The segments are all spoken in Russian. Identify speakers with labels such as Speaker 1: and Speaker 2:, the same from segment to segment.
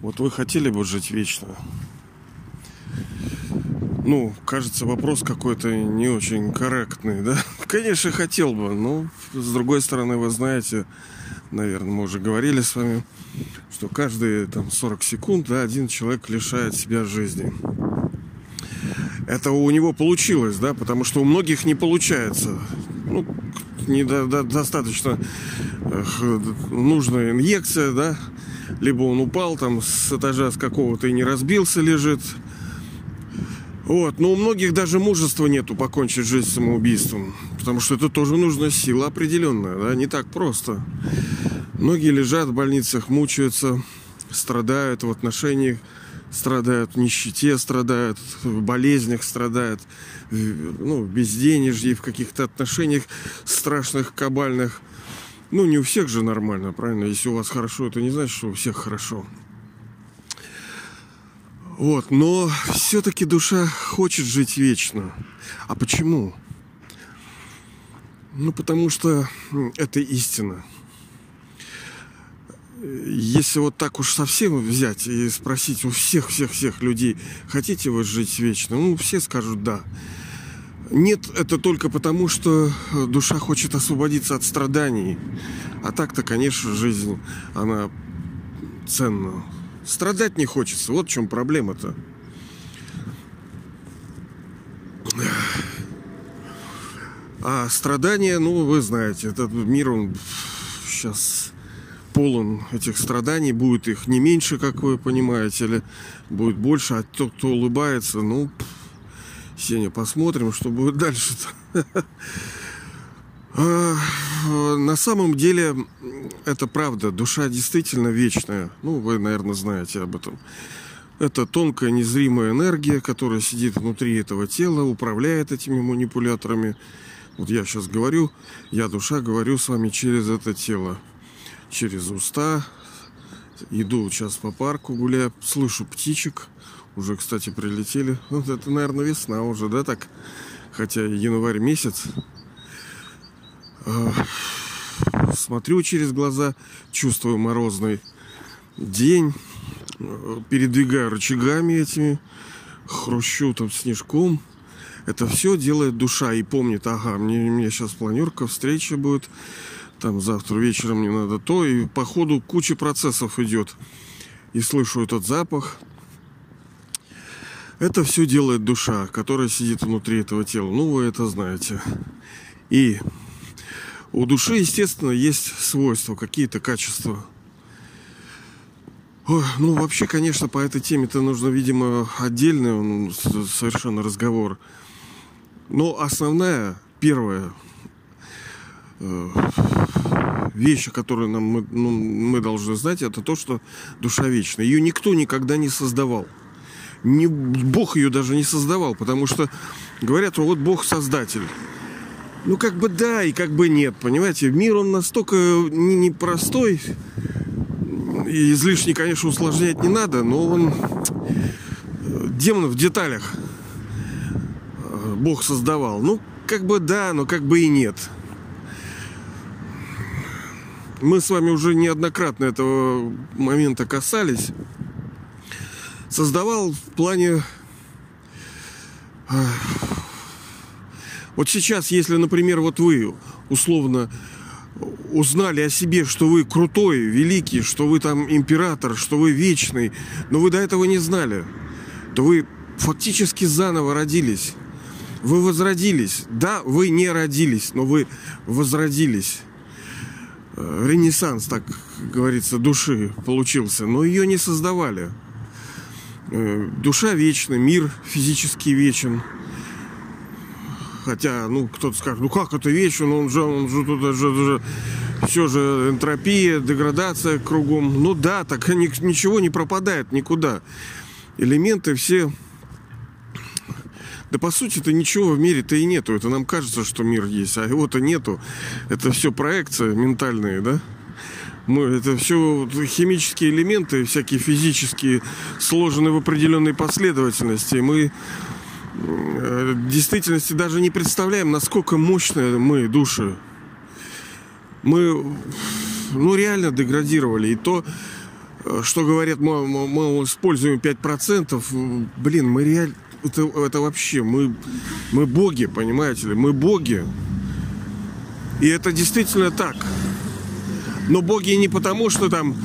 Speaker 1: Вот вы хотели бы жить вечно? Ну, кажется, вопрос какой-то не очень корректный, да? Конечно, хотел бы, но с другой стороны, вы знаете, наверное, мы уже говорили с вами, что каждые там 40 секунд да, один человек лишает себя жизни. Это у него получилось, да, потому что у многих не получается. Ну, недостаточно нужная инъекция, да, либо он упал там с этажа с какого-то и не разбился, лежит. Вот. Но у многих даже мужества нету покончить жизнь самоубийством. Потому что это тоже нужна сила определенная, да, не так просто. Многие лежат в больницах, мучаются, страдают в отношениях, страдают в нищете, страдают в болезнях, страдают ну, в безденежье, в каких-то отношениях страшных, кабальных. Ну, не у всех же нормально, правильно? Если у вас хорошо, это не значит, что у всех хорошо. Вот, но все-таки душа хочет жить вечно. А почему? Ну, потому что это истина. Если вот так уж совсем взять и спросить у всех-всех-всех людей, хотите вы жить вечно? Ну, все скажут да. Нет, это только потому, что душа хочет освободиться от страданий. А так-то, конечно, жизнь, она ценна. Страдать не хочется. Вот в чем проблема-то. А страдания, ну, вы знаете, этот мир, он сейчас полон этих страданий. Будет их не меньше, как вы понимаете, или будет больше. А тот, кто улыбается, ну, Сеня, посмотрим, что будет дальше-то. А, на самом деле, это правда. Душа действительно вечная. Ну, вы, наверное, знаете об этом. Это тонкая, незримая энергия, которая сидит внутри этого тела, управляет этими манипуляторами. Вот я сейчас говорю, я, душа, говорю с вами через это тело. Через уста. Иду сейчас по парку, гуляю, слышу птичек – уже, кстати, прилетели. Вот это, наверное, весна уже, да, так? Хотя январь месяц. А, смотрю через глаза, чувствую морозный день. Передвигаю рычагами этими, хрущу там снежком. Это все делает душа и помнит, ага, мне, мне сейчас планерка, встреча будет, там завтра вечером мне надо то, и по ходу куча процессов идет. И слышу этот запах, это все делает душа, которая сидит внутри этого тела. Ну, вы это знаете. И у души, естественно, есть свойства, какие-то качества. Ну, вообще, конечно, по этой теме-то нужно, видимо, отдельный совершенно разговор. Но основная, первая э, вещь, которую нам, мы, ну, мы должны знать, это то, что душа вечна. Ее никто никогда не создавал не, Бог ее даже не создавал, потому что говорят, вот Бог создатель. Ну, как бы да, и как бы нет, понимаете? Мир, он настолько непростой, и излишне, конечно, усложнять не надо, но он демон в деталях Бог создавал. Ну, как бы да, но как бы и нет. Мы с вами уже неоднократно этого момента касались создавал в плане... Вот сейчас, если, например, вот вы условно узнали о себе, что вы крутой, великий, что вы там император, что вы вечный, но вы до этого не знали, то вы фактически заново родились. Вы возродились. Да, вы не родились, но вы возродились. Э, ренессанс, так говорится, души получился, но ее не создавали. Э, душа вечна, мир физически вечен. Хотя, ну, кто-то скажет, ну как это вечен, он же, он же тут же, же все же энтропия, деградация кругом. Ну да, так ничего не пропадает никуда. Элементы все... Да по сути-то ничего в мире-то и нету. Это нам кажется, что мир есть, а его-то нету. Это все проекция ментальные, да? Мы, это все химические элементы, всякие физические, сложены в определенной последовательности. Мы э, в действительности даже не представляем, насколько мощные мы души. Мы, ну, реально деградировали. И то, э, что говорят, мы, мы используем 5%, блин, мы реально... Это, это вообще, мы, мы боги, понимаете ли, мы боги. И это действительно так. Но боги не потому, что там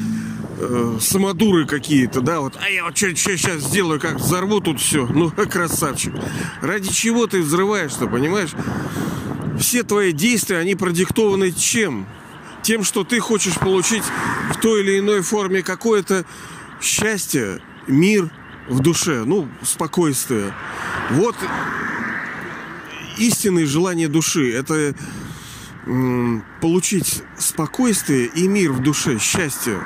Speaker 1: э, самодуры какие-то, да, вот, а я вот что сейчас сделаю, как взорву тут все, ну, красавчик. Ради чего ты взрываешь-то, понимаешь? Все твои действия, они продиктованы чем? Тем, что ты хочешь получить в той или иной форме какое-то счастье, мир в душе, ну, спокойствие. Вот истинное желание души. Это получить спокойствие и мир в душе, счастье.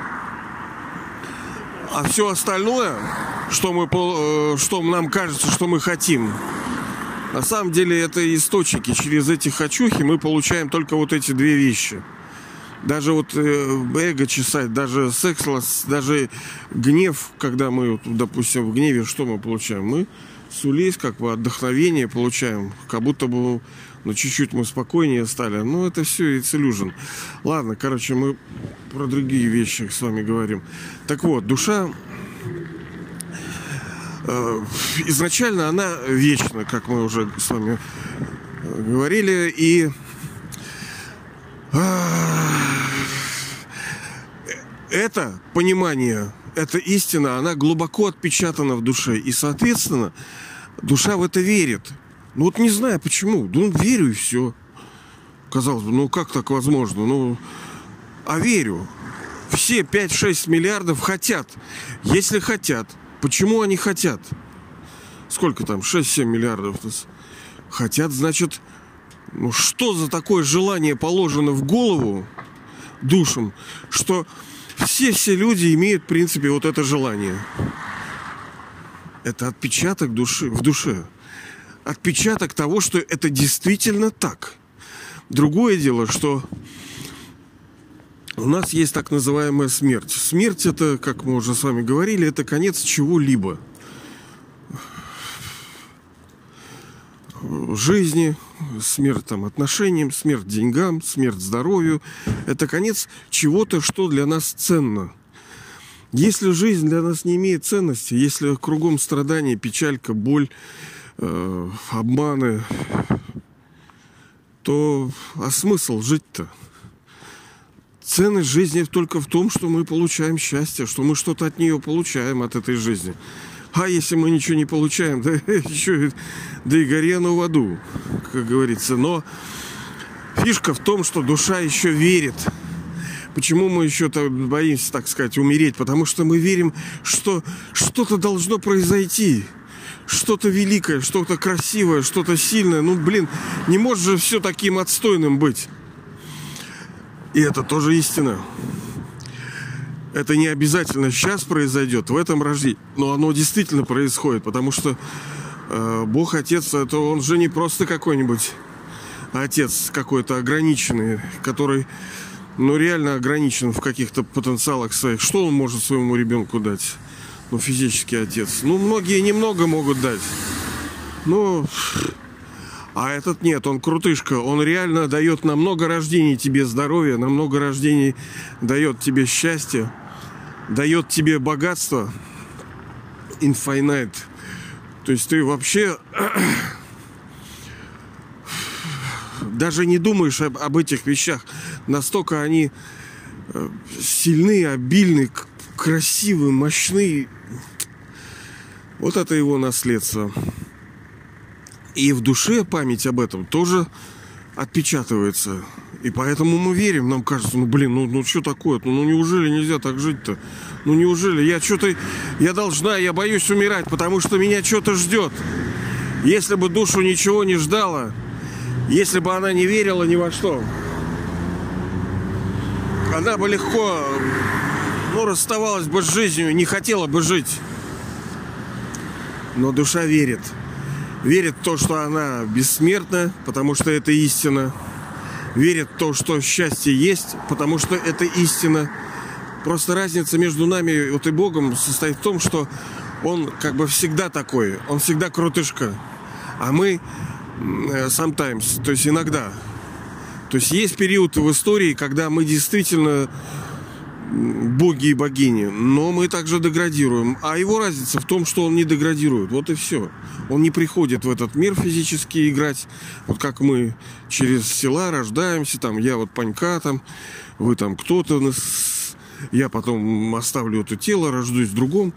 Speaker 1: А все остальное, что, мы, э, что нам кажется, что мы хотим, на самом деле это источники. Через эти хочухи мы получаем только вот эти две вещи. Даже вот э, эго чесать, даже секс, даже гнев, когда мы, допустим, в гневе, что мы получаем? Мы сулись, как бы отдохновение получаем, как будто бы ну, чуть-чуть мы спокойнее стали. Ну, это все и целюжен. Ладно, короче, мы про другие вещи с вами говорим. Так вот, душа э, изначально она вечна, как мы уже с вами э, говорили, и э, это понимание, эта истина, она глубоко отпечатана в душе. И, соответственно, душа в это верит. Ну вот не знаю почему. Ну, верю и все. Казалось бы, ну как так возможно? Ну, а верю. Все 5-6 миллиардов хотят. Если хотят, почему они хотят? Сколько там? 6-7 миллиардов. Хотят, значит, ну что за такое желание положено в голову душам, что все-все люди имеют, в принципе, вот это желание. Это отпечаток души в душе отпечаток того, что это действительно так. Другое дело, что у нас есть так называемая смерть. Смерть это, как мы уже с вами говорили, это конец чего-либо. Жизни, смерть там, отношениям, смерть деньгам, смерть здоровью. Это конец чего-то, что для нас ценно. Если жизнь для нас не имеет ценности, если кругом страдания, печалька, боль, э, обманы, то а смысл жить-то? Ценность жизни только в том, что мы получаем счастье, что мы что-то от нее получаем, от этой жизни. А если мы ничего не получаем, да еще да и горе оно в аду, как говорится. Но фишка в том, что душа еще верит. Почему мы еще -то боимся, так сказать, умереть? Потому что мы верим, что что-то должно произойти что-то великое, что-то красивое, что-то сильное. Ну, блин, не может же все таким отстойным быть. И это тоже истина. Это не обязательно сейчас произойдет, в этом рождении. Но оно действительно происходит, потому что э, Бог Отец, это он же не просто какой-нибудь отец какой-то ограниченный, который, ну, реально ограничен в каких-то потенциалах своих. Что он может своему ребенку дать? Ну, физический отец. Ну, многие немного могут дать. Ну, а этот нет, он крутышка. Он реально дает на много рождений тебе здоровье, на много рождений дает тебе счастье, дает тебе богатство. Infinite. То есть ты вообще даже не думаешь об, об этих вещах. Настолько они э, сильны, обильны, красивые, мощные. Вот это его наследство. И в душе память об этом тоже отпечатывается. И поэтому мы верим, нам кажется, ну блин, ну, ну что такое? Ну, ну неужели нельзя так жить-то? Ну неужели? Я что-то, я должна, я боюсь умирать, потому что меня что-то ждет. Если бы душу ничего не ждала, если бы она не верила ни во что, она бы легко, ну, расставалась бы с жизнью, не хотела бы жить но душа верит. Верит в то, что она бессмертна, потому что это истина. Верит в то, что счастье есть, потому что это истина. Просто разница между нами вот и Богом состоит в том, что он как бы всегда такой, он всегда крутышка. А мы э, sometimes, то есть иногда. То есть есть период в истории, когда мы действительно боги и богини, но мы также деградируем. А его разница в том, что он не деградирует. Вот и все. Он не приходит в этот мир физически играть. Вот как мы через села рождаемся, там я вот панька там, вы там кто-то, я потом оставлю это тело, рождусь в другом,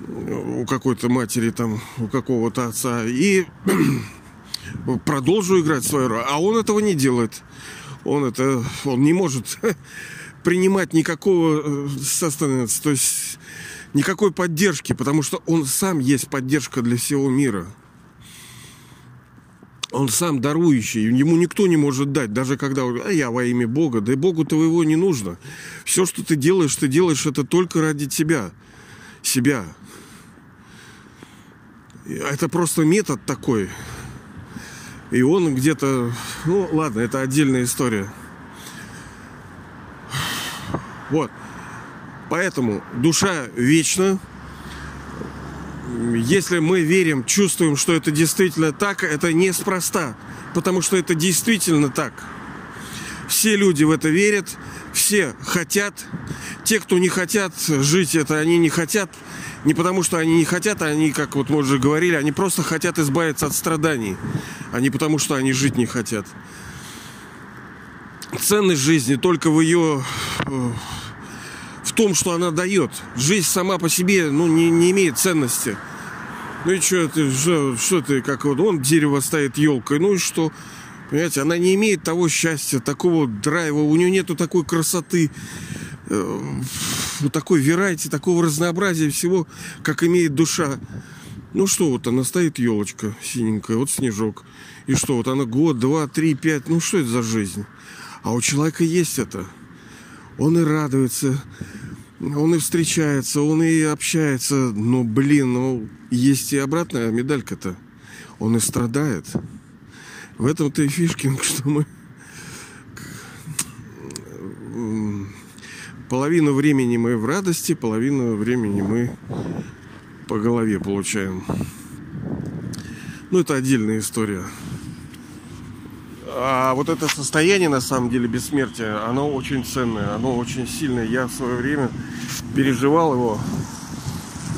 Speaker 1: у какой-то матери там, у какого-то отца, и продолжу играть свою роль. А он этого не делает. Он это, он не может принимать никакого э, то есть никакой поддержки, потому что он сам есть поддержка для всего мира. Он сам дарующий, ему никто не может дать, даже когда а я во имя Бога, да и Богу твоего не нужно. Все, что ты делаешь, ты делаешь это только ради тебя, себя. Это просто метод такой. И он где-то, ну ладно, это отдельная история. Вот. Поэтому душа вечна. Если мы верим, чувствуем, что это действительно так, это неспроста. Потому что это действительно так. Все люди в это верят, все хотят. Те, кто не хотят жить это, они не хотят. Не потому, что они не хотят, а они, как вот мы уже говорили, они просто хотят избавиться от страданий, а не потому, что они жить не хотят. Ценность жизни только в ее в том, что она дает. Жизнь сама по себе ну, не, не имеет ценности. Ну и что ты, что, что ты, как вот он дерево стоит елкой, ну и что? Понимаете, она не имеет того счастья, такого драйва, у нее нету такой красоты, э, такой верайте, такого разнообразия всего, как имеет душа. Ну что, вот она стоит елочка синенькая, вот снежок. И что, вот она год, два, три, пять, ну что это за жизнь? А у человека есть это – он и радуется, он и встречается, он и общается. Но, блин, ну, есть и обратная медалька-то. Он и страдает. В этом-то и фишкинг, что мы половину времени мы в радости, половину времени мы по голове получаем. Ну, это отдельная история. А вот это состояние, на самом деле, бессмертия, оно очень ценное, оно очень сильное. Я в свое время переживал его.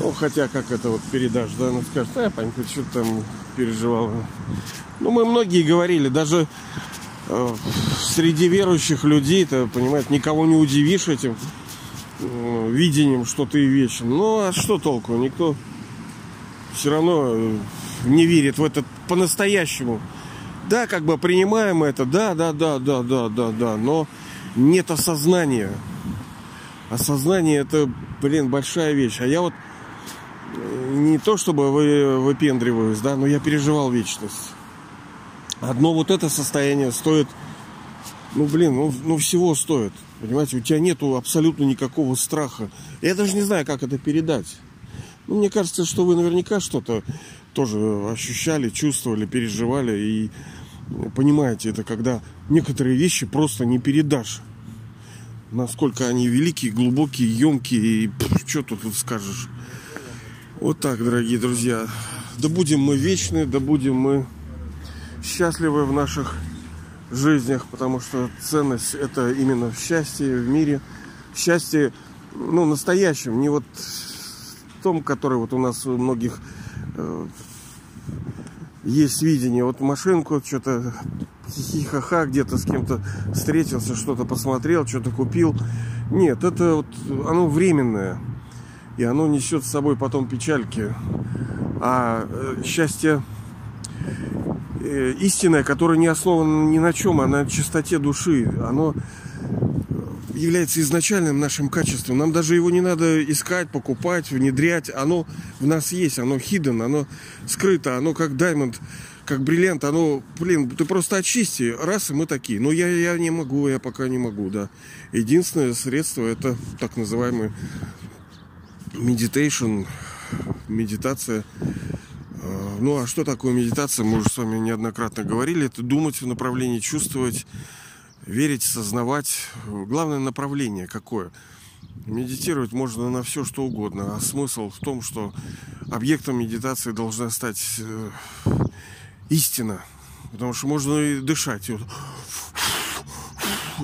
Speaker 1: Ну, хотя, как это вот передашь, да, ну скажешь, а, Панька, что там переживал. Ну, мы многие говорили, даже э, среди верующих людей-то, понимаете, никого не удивишь этим э, видением, что ты вечен. Ну, а что толку? Никто все равно э, не верит в это по-настоящему. Да, как бы принимаем это, да, да, да, да, да, да, да, но нет осознания. Осознание это, блин, большая вещь. А я вот э, не то чтобы вы, выпендриваюсь, да, но я переживал вечность. Одно вот это состояние стоит, ну, блин, ну, ну всего стоит. Понимаете, у тебя нету абсолютно никакого страха. Я даже не знаю, как это передать. Ну, мне кажется, что вы наверняка что-то тоже ощущали, чувствовали, переживали и понимаете, это когда некоторые вещи просто не передашь. Насколько они великие, глубокие, емкие и что тут, тут скажешь. Вот так, дорогие друзья. Да будем мы вечны, да будем мы счастливы в наших жизнях, потому что ценность это именно в счастье в мире, в счастье, ну, настоящем, не вот в том, который вот у нас у многих Э, есть видение. Вот машинку, что-то хихихаха, где-то с кем-то встретился, что-то посмотрел, что-то купил. Нет, это вот оно временное. И оно несет с собой потом печальки. А э, счастье э, истинное, которое не основано ни на чем, а на чистоте души, оно является изначальным нашим качеством. Нам даже его не надо искать, покупать, внедрять. Оно в нас есть, оно hidden, оно скрыто, оно как даймонд, как бриллиант. Оно, блин, ты просто очисти, раз, и мы такие. Но я, я не могу, я пока не могу, да. Единственное средство это так называемый meditation, медитация. А, ну а что такое медитация? Мы уже с вами неоднократно говорили. Это думать в направлении, чувствовать, верить, сознавать. Главное направление какое. Медитировать можно на все, что угодно. А смысл в том, что объектом медитации должна стать э, истина. Потому что можно и дышать.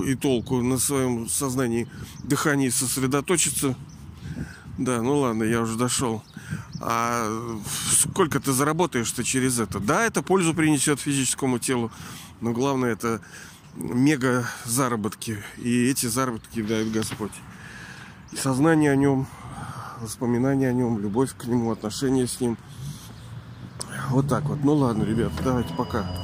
Speaker 1: И толку на своем сознании, дыхании сосредоточиться. Да, ну ладно, я уже дошел. А сколько ты заработаешь-то через это? Да, это пользу принесет физическому телу, но главное это мега заработки. И эти заработки дает Господь. И сознание о нем, воспоминания о нем, любовь к нему, отношения с ним. Вот так вот. Ну ладно, ребят, давайте пока.